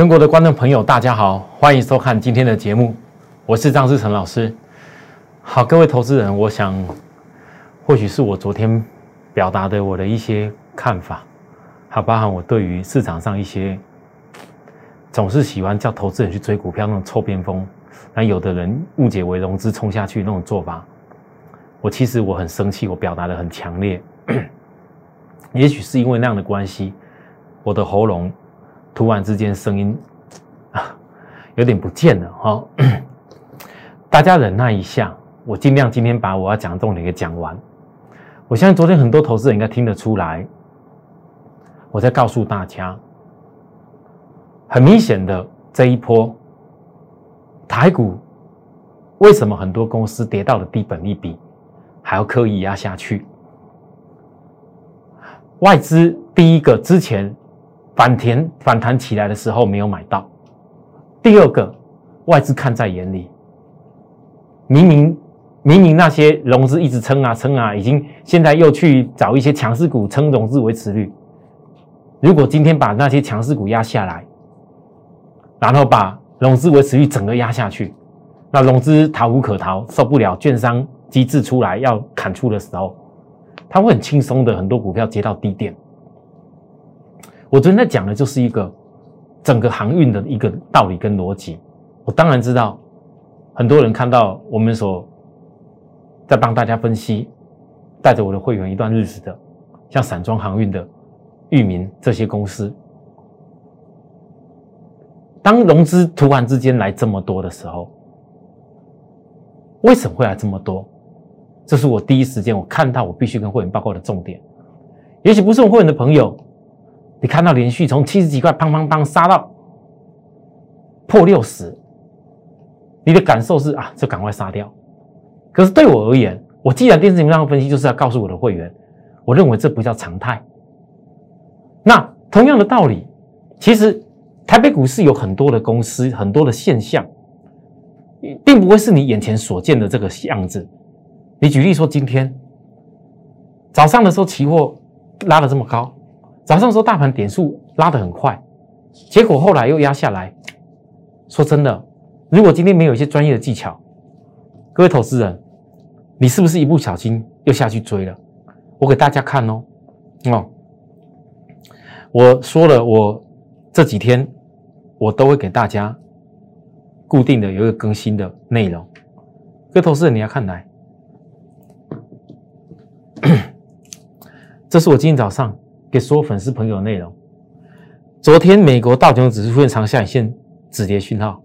全国的观众朋友，大家好，欢迎收看今天的节目，我是张志成老师。好，各位投资人，我想或许是我昨天表达的我的一些看法，还包含我对于市场上一些总是喜欢叫投资人去追股票那种臭边风，那有的人误解为融资冲下去那种做法，我其实我很生气，我表达的很强烈，也许是因为那样的关系，我的喉咙。突然之间，声音啊有点不见了哈，大家忍耐一下，我尽量今天把我要讲的重点给讲完。我相信昨天很多投资人应该听得出来，我在告诉大家，很明显的这一波台股为什么很多公司跌到了低本利比，还要刻意压下去？外资第一个之前。反弹反弹起来的时候没有买到。第二个，外资看在眼里，明明明明那些融资一直撑啊撑啊，已经现在又去找一些强势股撑融资维持率。如果今天把那些强势股压下来，然后把融资维持率整个压下去，那融资逃无可逃，受不了，券商机制出来要砍出的时候，他会很轻松的很多股票接到低点。我昨天在讲的就是一个整个航运的一个道理跟逻辑。我当然知道，很多人看到我们所在帮大家分析，带着我的会员一段日子的，像散装航运的域名这些公司，当融资突然之间来这么多的时候，为什么会来这么多？这是我第一时间我看到我必须跟会员报告的重点。也许不是我会员的朋友。你看到连续从七十几块砰砰砰杀到破六十，你的感受是啊，就赶快杀掉。可是对我而言，我既然电视节目上分析，就是要告诉我的会员，我认为这不叫常态。那同样的道理，其实台北股市有很多的公司，很多的现象，并不会是你眼前所见的这个样子。你举例说，今天早上的时候，期货拉的这么高。早上说大盘点数拉得很快，结果后来又压下来。说真的，如果今天没有一些专业的技巧，各位投资人，你是不是一不小心又下去追了？我给大家看哦，哦，我说了，我这几天我都会给大家固定的有一个更新的内容。各位投资人，你要看来，这是我今天早上。给所有粉丝朋友的内容。昨天美国道琼指数出现长下影线止跌讯号，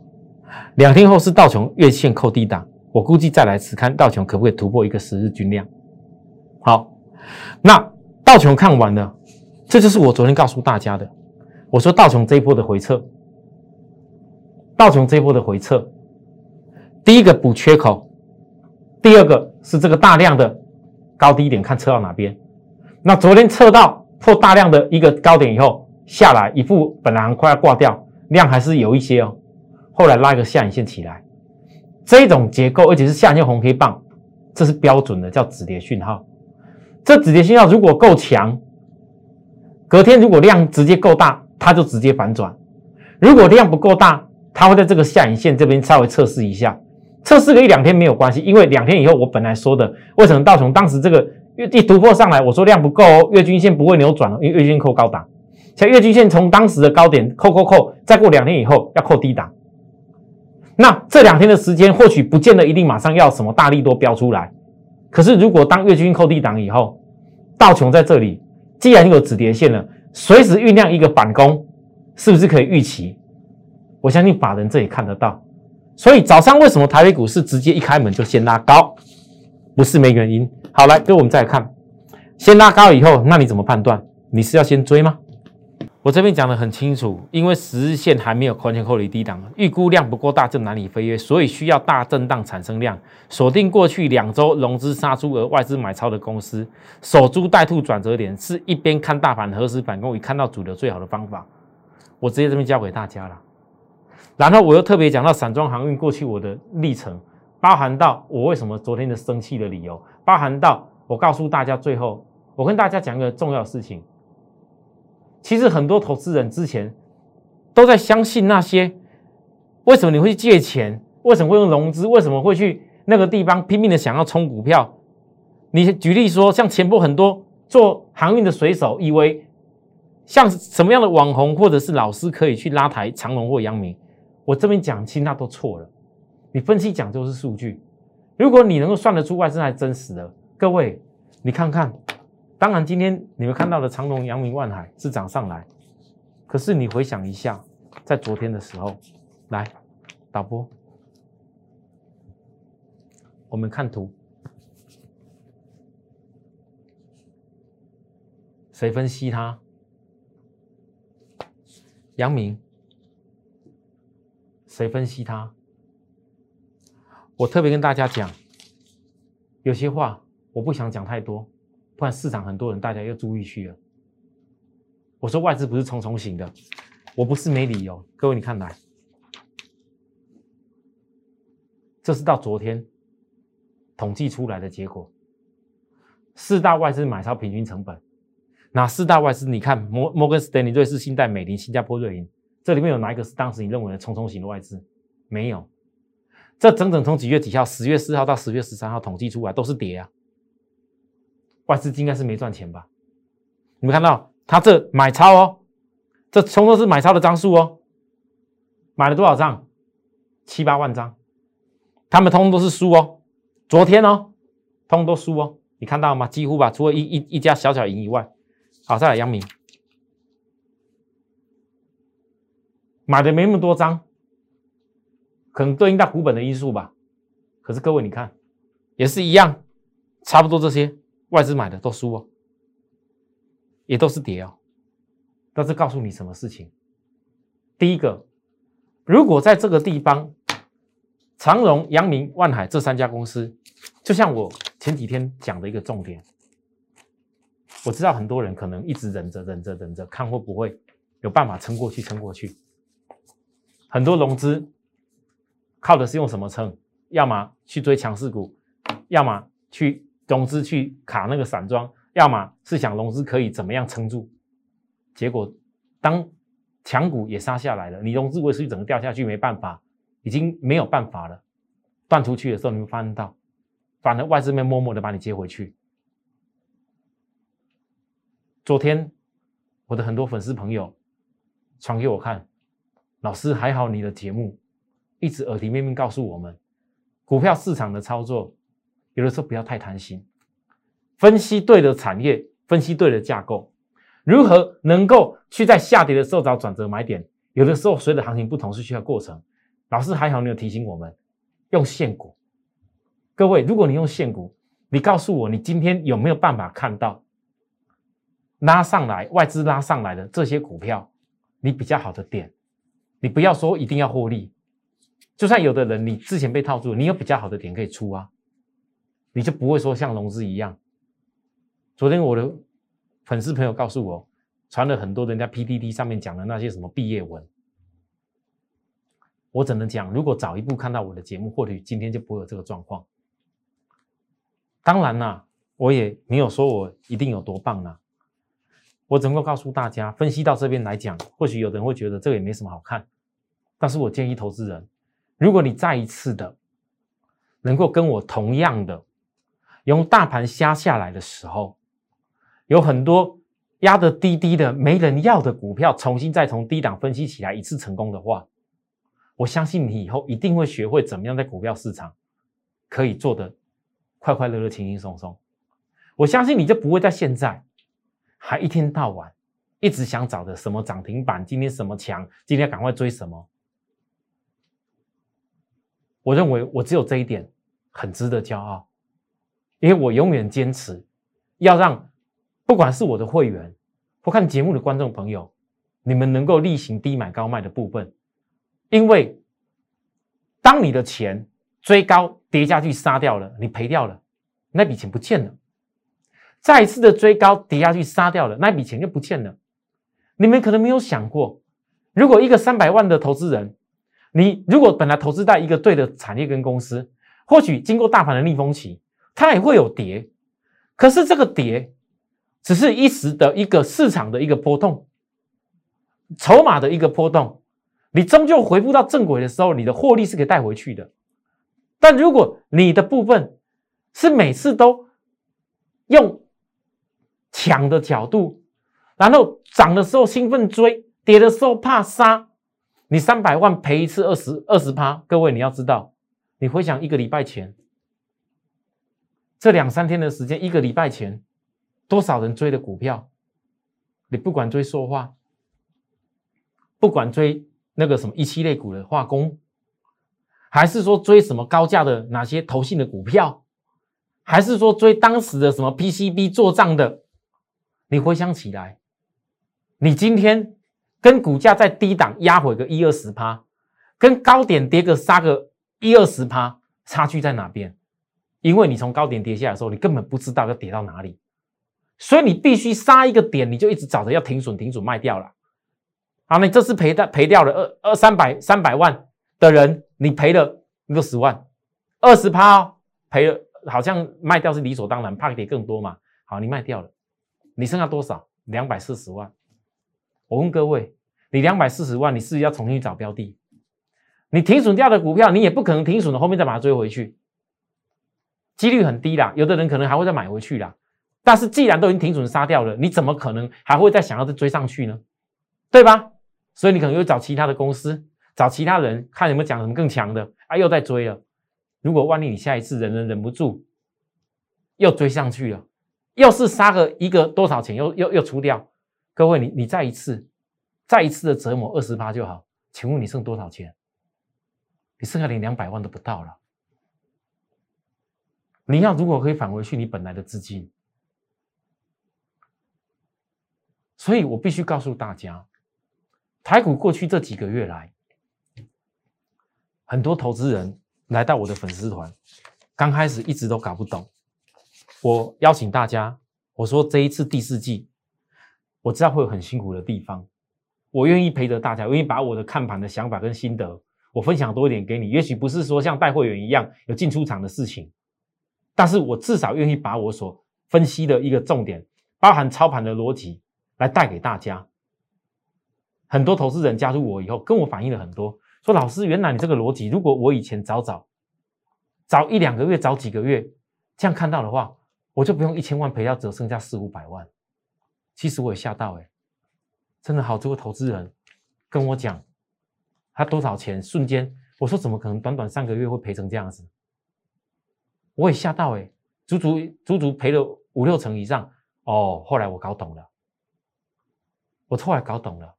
两天后是道琼月线扣低档，我估计再来次看道琼可不可以突破一个十日均量。好，那道琼看完了，这就是我昨天告诉大家的。我说道琼这一波的回撤，道琼这一波的回撤，第一个补缺口，第二个是这个大量的高低点看测到哪边。那昨天测到。破大量的一个高点以后下来，一副本来快要挂掉，量还是有一些哦。后来拉一个下影线起来，这种结构，而且是下影线红黑棒，这是标准的叫止跌讯号。这止跌信号如果够强，隔天如果量直接够大，它就直接反转；如果量不够大，它会在这个下影线这边稍微测试一下，测试个一两天没有关系，因为两天以后我本来说的，为什么道琼当时这个。月一突破上来，我说量不够哦，月均线不会扭转，因为月均线扣高档，像月均线从当时的高点扣扣扣，再过两天以后要扣低档，那这两天的时间或许不见得一定马上要什么大力多标出来，可是如果当月均扣低档以后，道琼在这里，既然有止跌线了，随时酝酿一个反攻，是不是可以预期？我相信法人这里看得到，所以早上为什么台北股市直接一开门就先拉高，不是没原因。好，来，跟我们再看，先拉高以后，那你怎么判断？你是要先追吗？我这边讲的很清楚，因为十日线还没有完全脱离低档，预估量不够大就难以飞跃，所以需要大震荡产生量，锁定过去两周融资杀出额外资买超的公司，守株待兔转折点，是一边看大盘何时反攻，一看到主流最好的方法。我直接这边教给大家了，然后我又特别讲到散装航运过去我的历程。包含到我为什么昨天的生气的理由，包含到我告诉大家，最后我跟大家讲一个重要事情。其实很多投资人之前都在相信那些。为什么你会去借钱？为什么会用融资？为什么会去那个地方拼命的想要冲股票？你举例说，像前波很多做航运的水手，以为像什么样的网红或者是老师可以去拉抬长隆或阳明？我这边讲清，那都错了。你分析讲究是数据，如果你能够算得出外资还真实的，各位你看看。当然，今天你们看到的长隆、阳明、万海是涨上来，可是你回想一下，在昨天的时候，来导播，我们看图，谁分析它？阳明，谁分析它？我特别跟大家讲，有些话我不想讲太多。不然市场很多人，大家又注意去了。我说外资不是重重型的，我不是没理由。各位你看来，这是到昨天统计出来的结果。四大外资买超平均成本，哪四大外资？你看摩摩根斯丹利、瑞士信贷、美林、新加坡瑞银，这里面有哪一个是当时你认为的重重型的外资？没有。这整整从几月几号？十月四号到十月十三号统计出来都是跌啊。外资应该是没赚钱吧？你们看到他这买超哦，这通通是买超的张数哦，买了多少张？七八万张，他们通通都是输哦。昨天哦，通通都输哦，你看到吗？几乎吧，除了一一一家小小赢以外，好，再来阳明，买的没那么多张，可能对应到股本的因素吧。可是各位你看，也是一样，差不多这些。外资买的都输哦，也都是跌哦。但是告诉你什么事情？第一个，如果在这个地方，长荣、阳明、万海这三家公司，就像我前几天讲的一个重点，我知道很多人可能一直忍着、忍着、忍着，看会不会有办法撑过去、撑过去。很多融资靠的是用什么撑？要么去追强势股，要么去。融资去卡那个散装，要么是想融资可以怎么样撑住，结果当强股也杀下来了，你融资维持整个掉下去，没办法，已经没有办法了，断出去的时候，你会发现到，反而外资面默默的把你接回去。昨天我的很多粉丝朋友传给我看，老师还好，你的节目一直耳提面命告诉我们，股票市场的操作。有的时候不要太贪心，分析对的产业，分析对的架构，如何能够去在下跌的时候找转折买点？有的时候随着行情不同是需要过程。老师还好，你有提醒我们用现股。各位，如果你用现股，你告诉我你今天有没有办法看到拉上来外资拉上来的这些股票，你比较好的点？你不要说一定要获利，就算有的人你之前被套住，你有比较好的点可以出啊。你就不会说像融资一样。昨天我的粉丝朋友告诉我，传了很多人家 PPT 上面讲的那些什么毕业文。我只能讲，如果早一步看到我的节目，或许今天就不会有这个状况。当然啦，我也没有说我一定有多棒啊。我只能够告诉大家，分析到这边来讲，或许有的人会觉得这个也没什么好看。但是我建议投资人，如果你再一次的能够跟我同样的。用大盘压下来的时候，有很多压得低低的、没人要的股票，重新再从低档分析起来一次成功的话，我相信你以后一定会学会怎么样在股票市场可以做的快快乐乐、轻轻松松。我相信你就不会在现在还一天到晚一直想找的什么涨停板，今天什么强，今天赶快追什么。我认为我只有这一点很值得骄傲。因为我永远坚持要让，不管是我的会员或看节目的观众朋友，你们能够例行低买高卖的部分。因为当你的钱追高跌下去杀掉了，你赔掉了，那笔钱不见了；再一次的追高跌下去杀掉了，那笔钱就不见了。你们可能没有想过，如果一个三百万的投资人，你如果本来投资在一个对的产业跟公司，或许经过大盘的逆风期。它也会有跌，可是这个跌只是一时的一个市场的一个波动，筹码的一个波动，你终究回复到正轨的时候，你的获利是可以带回去的。但如果你的部分是每次都用抢的角度，然后涨的时候兴奋追，跌的时候怕杀，你三百万赔一次二十二十趴，各位你要知道，你回想一个礼拜前，这两三天的时间，一个礼拜前，多少人追的股票？你不管追说话，不管追那个什么一期类股的化工，还是说追什么高价的哪些投信的股票，还是说追当时的什么 PCB 做账的，你回想起来，你今天跟股价在低档压回个一二十趴，跟高点跌个杀个一二十趴，差距在哪边？因为你从高点跌下来的时候，你根本不知道要跌到哪里。所以你必须杀一个点，你就一直找着要停损，停损卖掉了。好，你这次赔的赔掉了二二三百三百万的人，你赔了六十万，二十趴赔了，好像卖掉是理所当然，怕跌更多嘛。好，你卖掉了，你剩下多少？两百四十万。我问各位，你两百四十万，你是不是要重新找标的？你停损掉的股票，你也不可能停损了，后面再把它追回去，几率很低啦。有的人可能还会再买回去啦。但是既然都已经停损杀掉了，你怎么可能还会再想要再追上去呢？对吧？所以你可能又找其他的公司，找其他人看有没有讲什么更强的啊，又在追了。如果万一你下一次忍忍忍不住，又追上去了，又是杀个一个多少钱，又又又出掉。各位，你你再一次，再一次的折磨二十八就好。请问你剩多少钱？你剩下连两百万都不到了。你要如果可以返回去你本来的资金。所以我必须告诉大家，台股过去这几个月来，很多投资人来到我的粉丝团，刚开始一直都搞不懂。我邀请大家，我说这一次第四季，我知道会有很辛苦的地方，我愿意陪着大家，愿意把我的看盘的想法跟心得，我分享多一点给你。也许不是说像带会员一样有进出场的事情，但是我至少愿意把我所分析的一个重点，包含操盘的逻辑。来带给大家，很多投资人加入我以后，跟我反映了很多，说老师，原来你这个逻辑，如果我以前早早早一两个月，早几个月这样看到的话，我就不用一千万赔掉，只剩下四五百万。其实我也吓到，哎，真的好多个投资人跟我讲，他多少钱，瞬间，我说怎么可能短短三个月会赔成这样子？我也吓到，哎，足足足足赔了五六成以上。哦，后来我搞懂了。我后来搞懂了，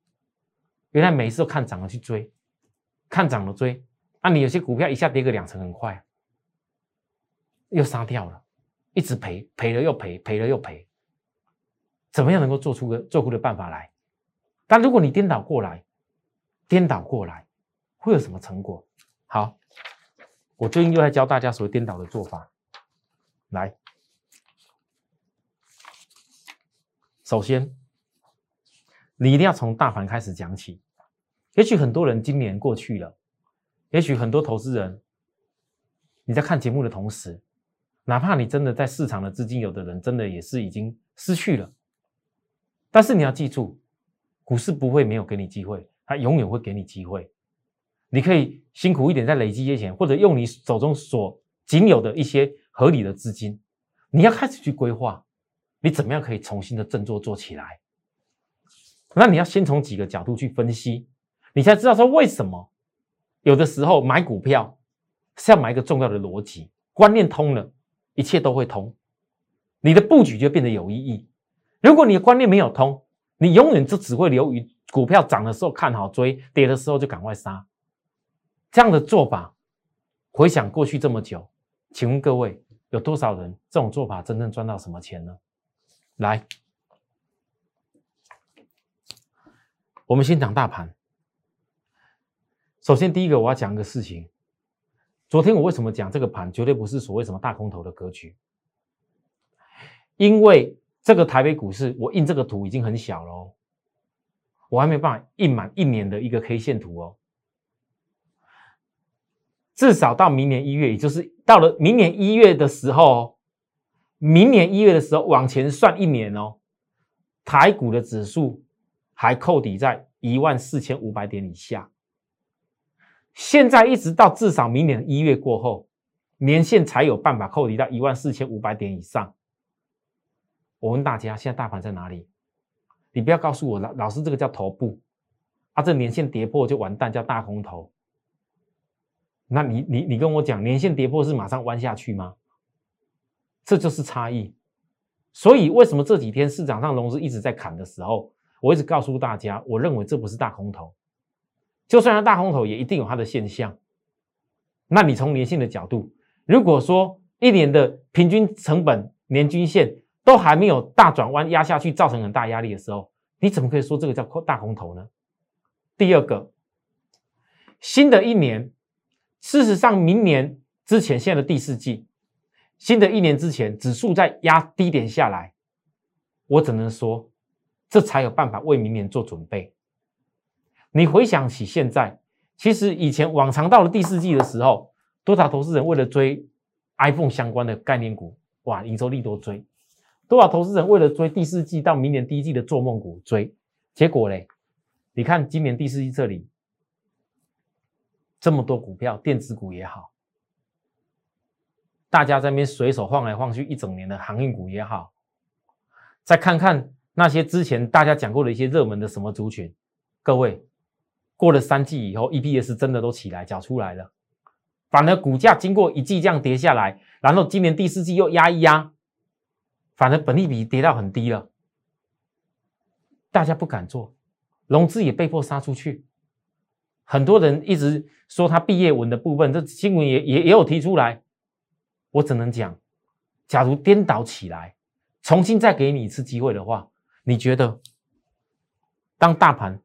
原来每次都看涨了去追，看涨了追。那你有些股票一下跌个两成，很快又杀掉了，一直赔，赔了又赔，赔了又赔。怎么样能够做出个做出的办法来？但如果你颠倒过来，颠倒过来会有什么成果？好，我最近又在教大家所谓颠倒的做法。来，首先。你一定要从大盘开始讲起。也许很多人今年过去了，也许很多投资人，你在看节目的同时，哪怕你真的在市场的资金，有的人真的也是已经失去了。但是你要记住，股市不会没有给你机会，它永远会给你机会。你可以辛苦一点，再累积一些钱，或者用你手中所仅有的一些合理的资金，你要开始去规划，你怎么样可以重新的振作做起来。那你要先从几个角度去分析，你才知道说为什么有的时候买股票是要买一个重要的逻辑观念通了，一切都会通，你的布局就变得有意义。如果你的观念没有通，你永远就只会留于股票涨的时候看好追，跌的时候就赶快杀。这样的做法，回想过去这么久，请问各位有多少人这种做法真正赚到什么钱呢？来。我们先讲大盘。首先，第一个我要讲一个事情。昨天我为什么讲这个盘绝对不是所谓什么大空头的格局？因为这个台北股市，我印这个图已经很小喽，我还没办法印满一年的一个 K 线图哦。至少到明年一月，也就是到了明年一月的时候，明年一月的时候往前算一年哦，台股的指数。还扣底在一万四千五百点以下，现在一直到至少明年一月过后，年线才有办法扣离到一万四千五百点以上。我问大家，现在大盘在哪里？你不要告诉我老老师，这个叫头部，啊，这年线跌破就完蛋，叫大空头。那你你你跟我讲，年线跌破是马上弯下去吗？这就是差异。所以为什么这几天市场上融资一直在砍的时候，我一直告诉大家，我认为这不是大空头。就算是大空头，也一定有它的现象。那你从年线的角度，如果说一年的平均成本年均线都还没有大转弯压下去，造成很大压力的时候，你怎么可以说这个叫大空头呢？第二个，新的一年。事实上，明年之前，现在的第四季，新的一年之前，指数在压低点下来，我只能说，这才有办法为明年做准备。你回想起现在，其实以前往常到了第四季的时候，多少投资人为了追 iPhone 相关的概念股，哇，营收利多追；多少投资人为了追第四季到明年第一季的做梦股追，结果嘞，你看今年第四季这里。这么多股票，电子股也好，大家在那边随手晃来晃去一整年的航运股也好，再看看那些之前大家讲过的一些热门的什么族群，各位过了三季以后，EPS 真的都起来缴出来了，反而股价经过一季这样跌下来，然后今年第四季又压一压，反而本利比跌到很低了，大家不敢做，融资也被迫杀出去。很多人一直说他毕业文的部分，这新闻也也也有提出来。我只能讲，假如颠倒起来，重新再给你一次机会的话，你觉得，当大盘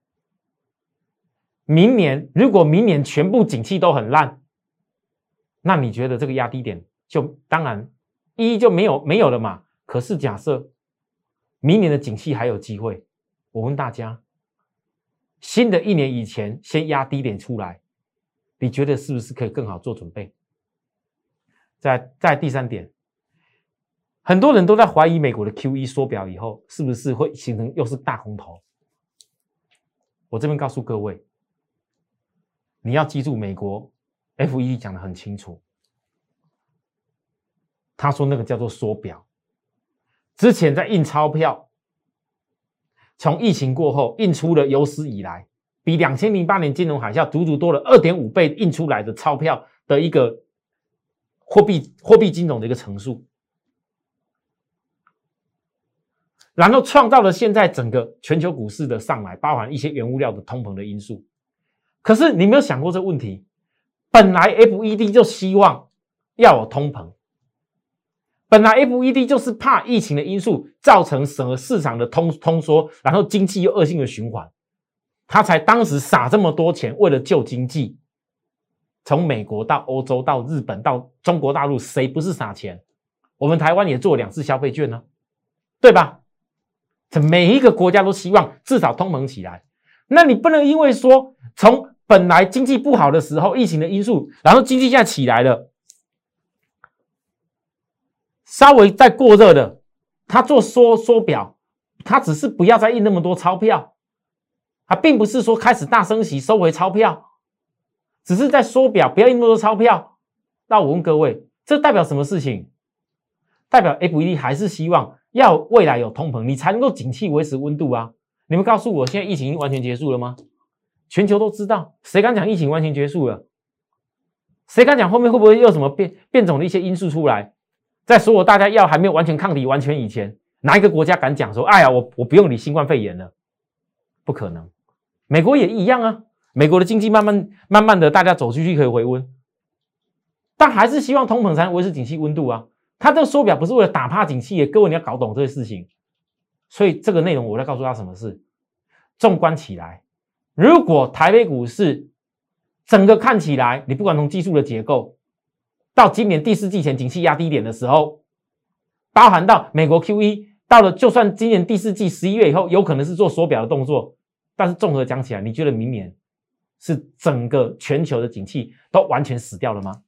明年如果明年全部景气都很烂，那你觉得这个压低点就当然一就没有没有了嘛？可是假设明年的景气还有机会，我问大家。新的一年以前，先压低点出来，你觉得是不是可以更好做准备？在在第三点，很多人都在怀疑美国的 Q E 缩表以后，是不是会形成又是大空头？我这边告诉各位，你要记住，美国 F E 讲的很清楚，他说那个叫做缩表，之前在印钞票。从疫情过后印出了有史以来比两千零八年金融海啸足足多了二点五倍印出来的钞票的一个货币货币金融的一个乘数，然后创造了现在整个全球股市的上来，包含一些原物料的通膨的因素。可是你没有想过这个问题，本来 FED 就希望要有通膨。本来 FED 就是怕疫情的因素造成整个市场的通通缩，然后经济又恶性的循环，他才当时撒这么多钱为了救经济。从美国到欧洲到日本到中国大陆，谁不是撒钱？我们台湾也做两次消费券呢，对吧？这每一个国家都希望至少通膨起来。那你不能因为说从本来经济不好的时候，疫情的因素，然后经济现在起来了。稍微再过热的，他做缩缩表，他只是不要再印那么多钞票，他并不是说开始大升息收回钞票，只是在缩表，不要印那么多钞票。那我问各位，这代表什么事情？代表 FED 还是希望要未来有通膨，你才能够景气维持温度啊？你们告诉我，现在疫情完全结束了吗？全球都知道，谁敢讲疫情完全结束了？谁敢讲后面会不会又什么变变种的一些因素出来？在所有大家药还没有完全抗体完全以前，哪一个国家敢讲说：“哎呀，我我不用理新冠肺炎了？”不可能。美国也一样啊。美国的经济慢慢慢慢的，大家走出去可以回温，但还是希望通膨才能维持景气温度啊。他这个缩表不是为了打怕景气，各位你要搞懂这个事情。所以这个内容我在告诉他什么事。纵观起来，如果台北股市整个看起来，你不管从技术的结构。到今年第四季前景气压低点的时候，包含到美国 Q E 到了，就算今年第四季十一月以后，有可能是做缩表的动作，但是综合讲起来，你觉得明年是整个全球的景气都完全死掉了吗？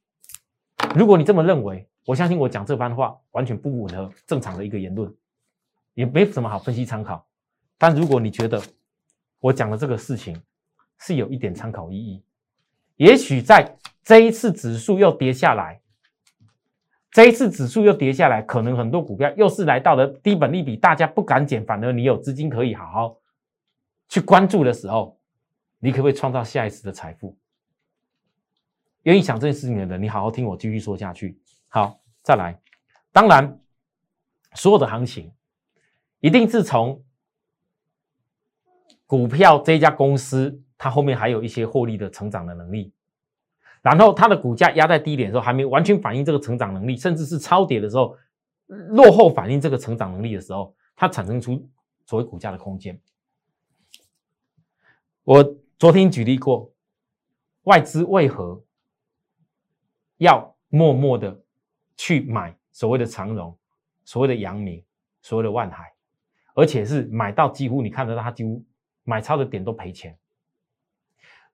如果你这么认为，我相信我讲这番话完全不吻合正常的一个言论，也没什么好分析参考。但如果你觉得我讲的这个事情是有一点参考意义，也许在这一次指数又跌下来，这一次指数又跌下来，可能很多股票又是来到了低本利比，大家不敢减，反而你有资金可以好好去关注的时候，你可不可以创造下一次的财富？愿意想这件事情的人，你好好听我继续说下去。好，再来。当然，所有的行情一定是从股票这家公司，它后面还有一些获利的成长的能力。然后它的股价压在低点的时候，还没完全反映这个成长能力，甚至是超跌的时候，落后反映这个成长能力的时候，它产生出所谓股价的空间。我昨天举例过，外资为何要默默的去买？所谓的长荣，所谓的阳明，所谓的万海，而且是买到几乎你看得到，它几乎买超的点都赔钱。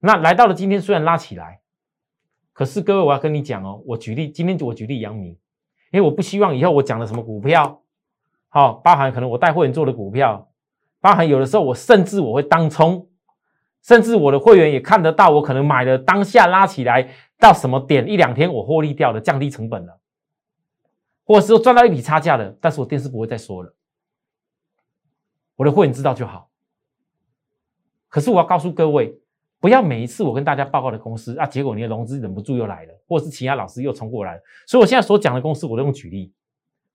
那来到了今天，虽然拉起来，可是各位我要跟你讲哦，我举例，今天我举例阳明，因为我不希望以后我讲的什么股票，好，包含可能我带会员做的股票，包含有的时候我甚至我会当冲，甚至我的会员也看得到，我可能买的当下拉起来到什么点一两天我获利掉了，降低成本了。或者是赚到一笔差价的，但是我电视不会再说了，我的会员知道就好。可是我要告诉各位，不要每一次我跟大家报告的公司啊，结果你的融资忍不住又来了，或者是其他老师又冲过来了。所以我现在所讲的公司，我都用举例。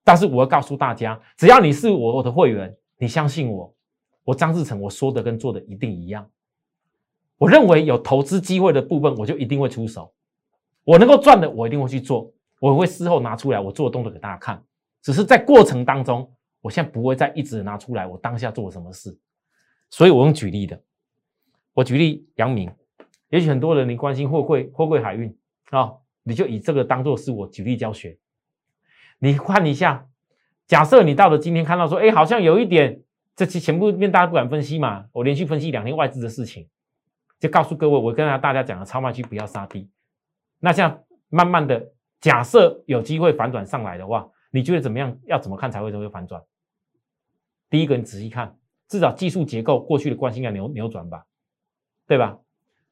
但是我要告诉大家，只要你是我我的会员，你相信我，我张志成我说的跟做的一定一样。我认为有投资机会的部分，我就一定会出手。我能够赚的，我一定会去做。我会事后拿出来，我做的动作给大家看。只是在过程当中，我现在不会再一直拿出来我当下做了什么事。所以我用举例的，我举例杨明，也许很多人你关心货柜货柜海运啊，你就以这个当做是我举例教学。你看一下，假设你到了今天看到说，哎，好像有一点，这期全部面大家不敢分析嘛，我连续分析两天外资的事情，就告诉各位，我跟大家讲了，超卖区不要杀低。那像慢慢的。假设有机会反转上来的话，你觉得怎么样？要怎么看才会才会反转？第一个，你仔细看，至少技术结构过去的惯性要扭扭转吧，对吧？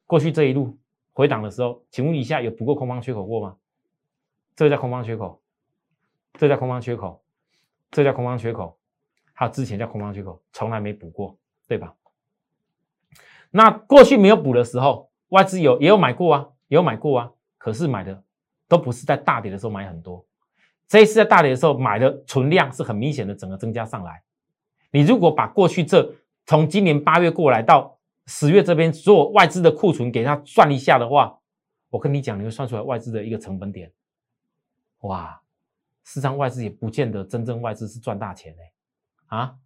过去这一路回档的时候，请问一下有补过空方缺口过吗？这个叫空方缺口，这叫空方缺口，这叫空方缺口，还有之前叫空方缺口，从来没补过，对吧？那过去没有补的时候，外资有也有买过啊，也有买过啊，可是买的。都不是在大跌的时候买很多，这一次在大跌的时候买的存量是很明显的整个增加上来。你如果把过去这从今年八月过来到十月这边所有外资的库存给它算一下的话，我跟你讲，你会算出来外资的一个成本点。哇，市场外资也不见得真正外资是赚大钱嘞啊。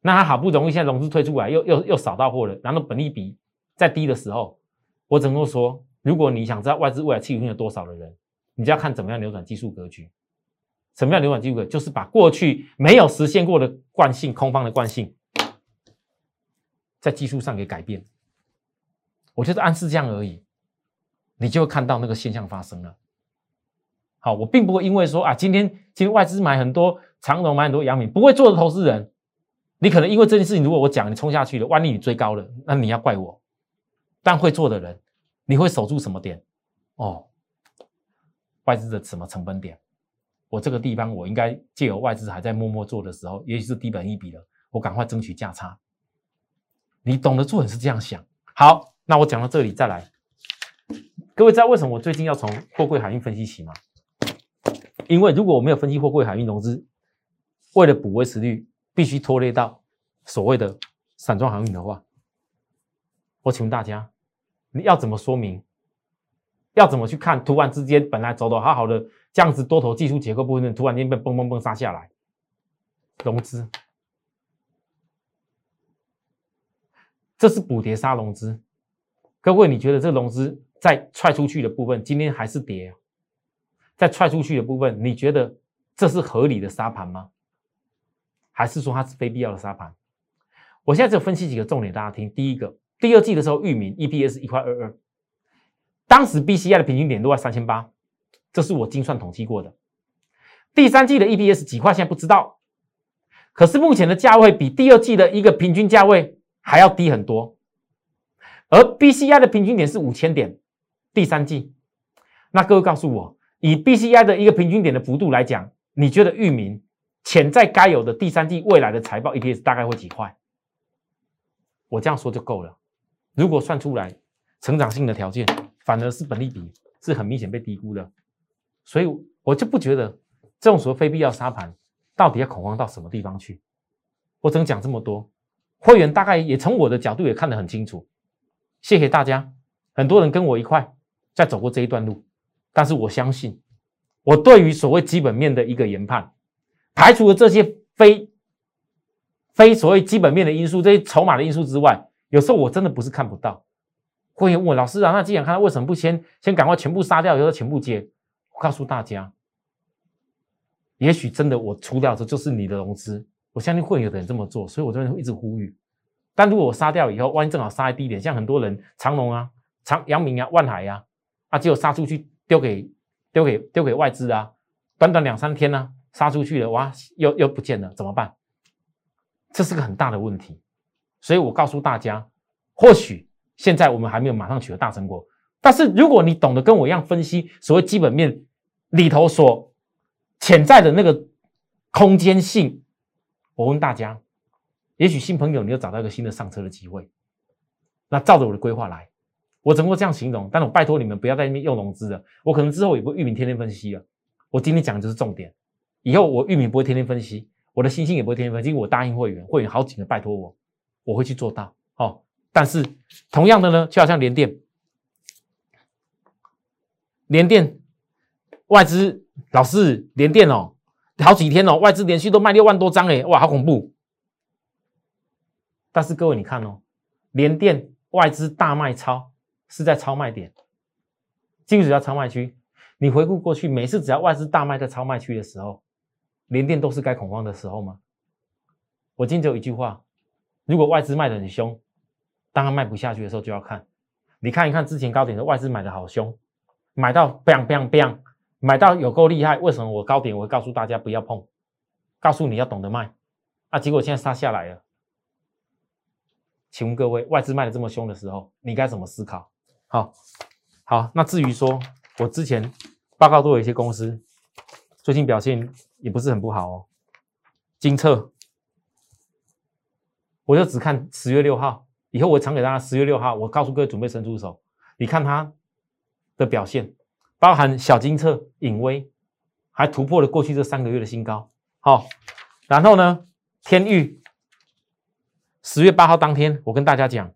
那他好不容易现在融资推出来，又又又扫到货了，然后本利比在低的时候，我只能说。如果你想知道外资未来气运有多少的人，你就要看怎么样扭转技术格局。什么样扭转技术格局？就是把过去没有实现过的惯性、空方的惯性，在技术上给改变。我就是暗示这样而已，你就会看到那个现象发生了。好，我并不会因为说啊，今天今天外资买很多长荣，买很多阳明，不会做的投资人，你可能因为这件事情，如果我讲你冲下去了，万一你追高了，那你要怪我。但会做的人。你会守住什么点？哦，外资的什么成本点？我这个地方我应该借由外资还在默默做的时候，也许是低本一笔的，我赶快争取价差。你懂得做人是这样想。好，那我讲到这里再来。各位知道为什么我最近要从货柜海运分析起吗？因为如果我没有分析货柜海运融资，为了补维持率，必须拖累到所谓的散装航运的话，我请问大家。你要怎么说明？要怎么去看？突然之间，本来走的好好的，这样子多头技术结构部分，突然间被嘣嘣嘣杀下来，融资，这是补跌杀融资。各位，你觉得这融资在踹出去的部分，今天还是跌？在踹出去的部分，你觉得这是合理的杀盘吗？还是说它是非必要的杀盘？我现在只分析几个重点，大家听。第一个。第二季的时候，域名 EPS 一块二二，当时 BCI 的平均点都在三千八，这是我精算统计过的。第三季的 EPS 几块，现在不知道，可是目前的价位比第二季的一个平均价位还要低很多，而 BCI 的平均点是五千点，第三季。那各位告诉我，以 BCI 的一个平均点的幅度来讲，你觉得域名潜在该有的第三季未来的财报 EPS 大概会几块？我这样说就够了。如果算出来成长性的条件，反而是本利比是很明显被低估的，所以我就不觉得这种所谓非必要杀盘到底要恐慌到什么地方去。我只能讲这么多，会员大概也从我的角度也看得很清楚。谢谢大家，很多人跟我一块在走过这一段路，但是我相信，我对于所谓基本面的一个研判，排除了这些非非所谓基本面的因素、这些筹码的因素之外，有时候我真的不是看不到。会员问老师啊，那既然看到，为什么不先先赶快全部杀掉，然后全部接？我告诉大家，也许真的我出掉这就是你的融资。我相信会有的人这么做，所以我这边会一直呼吁。但如果我杀掉以后，万一正好杀在低点，像很多人长隆啊、长阳明啊、万海呀，啊，结果杀出去丢给丢给丢给外资啊，短短两三天呢，杀出去了，哇，又又不见了，怎么办？这是个很大的问题。所以我告诉大家，或许现在我们还没有马上取得大成果，但是如果你懂得跟我一样分析所谓基本面里头所潜在的那个空间性。我问大家，也许新朋友你又找到一个新的上车的机会，那照着我的规划来，我怎么会这样形容？但是我拜托你们不要在那边用融资了。我可能之后也不玉米天天分析了。我今天讲的就是重点，以后我玉米不会天天分析，我的星星也不会天天分析。我答应会员，会员好几个拜托我，我会去做到。哦，但是同样的呢，就好像联电，联电外资老是联电哦。好几天哦，外资连续都卖六万多张哎，哇，好恐怖！但是各位你看哦，连电外资大卖超是在超卖点，记不记得超卖区？你回顾过去，每次只要外资大卖在超卖区的时候，连电都是该恐慌的时候吗？我今天只有一句话：如果外资卖的很凶，当它卖不下去的时候就要看。你看一看之前高点的外资买的好凶，买到 bang bang bang。买到有够厉害，为什么我高点我告诉大家不要碰，告诉你要懂得卖，啊，结果现在杀下来了，请问各位，外资卖的这么凶的时候，你该怎么思考？好，好，那至于说我之前报告都有一些公司最近表现也不是很不好哦，金策，我就只看十月六号，以后我常给大家十月六号，我告诉各位准备伸出手，你看它的表现。包含小金策、隐威，还突破了过去这三个月的新高。好，然后呢，天域十月八号当天，我跟大家讲，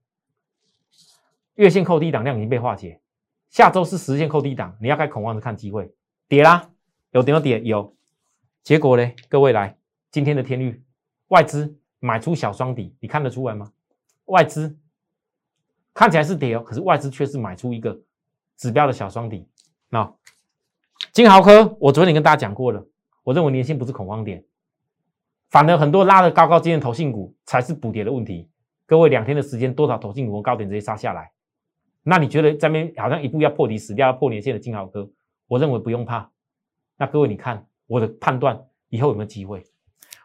月线扣低档量已经被化解，下周是实线扣低档，你要该恐慌的看机会，跌啦，有点有跌有，结果呢，各位来，今天的天域外资买出小双底，你看得出来吗？外资看起来是跌哦，可是外资却是买出一个指标的小双底。那金豪科，我昨天跟大家讲过了，我认为年薪不是恐慌点，反而很多拉的高高尖的投信股才是补跌的问题。各位两天的时间，多少投信股高点直接杀下来？那你觉得这边好像一步要破底死掉，要破年线的金豪科，我认为不用怕。那各位你看我的判断，以后有没有机会？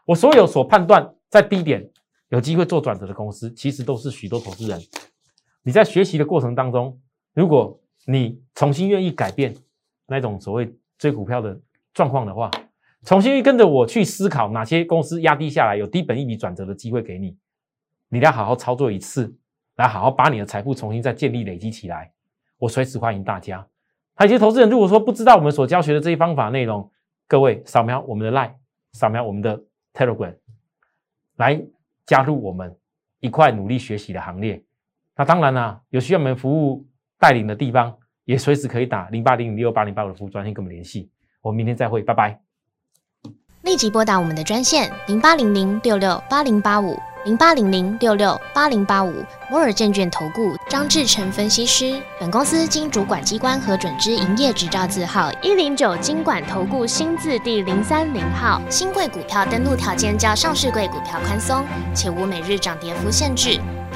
我所有所判断在低点有机会做转折的公司，其实都是许多投资人。你在学习的过程当中，如果你重新愿意改变那种所谓追股票的状况的话，重新跟着我去思考哪些公司压低下来有低本一笔转折的机会给你，你要好好操作一次，来好好把你的财富重新再建立累积起来。我随时欢迎大家。还有一些投资人如果说不知道我们所教学的这些方法内容，各位扫描我们的 Line，扫描我们的 Telegram，来加入我们一块努力学习的行列。那当然啦，有需要我们服务。带领的地方也随时可以打零八零零六八零八五的服务专线跟我们联系。我们明天再会，拜拜。立即拨打我们的专线零八零零六六八零八五零八零零六六八零八五摩尔证券投顾张志成分析师。本公司经主管机关核准之营业执照字号一零九金管投顾新字第零三零号。新贵股票登录条件较上市贵股票宽松，且无每日涨跌幅限制。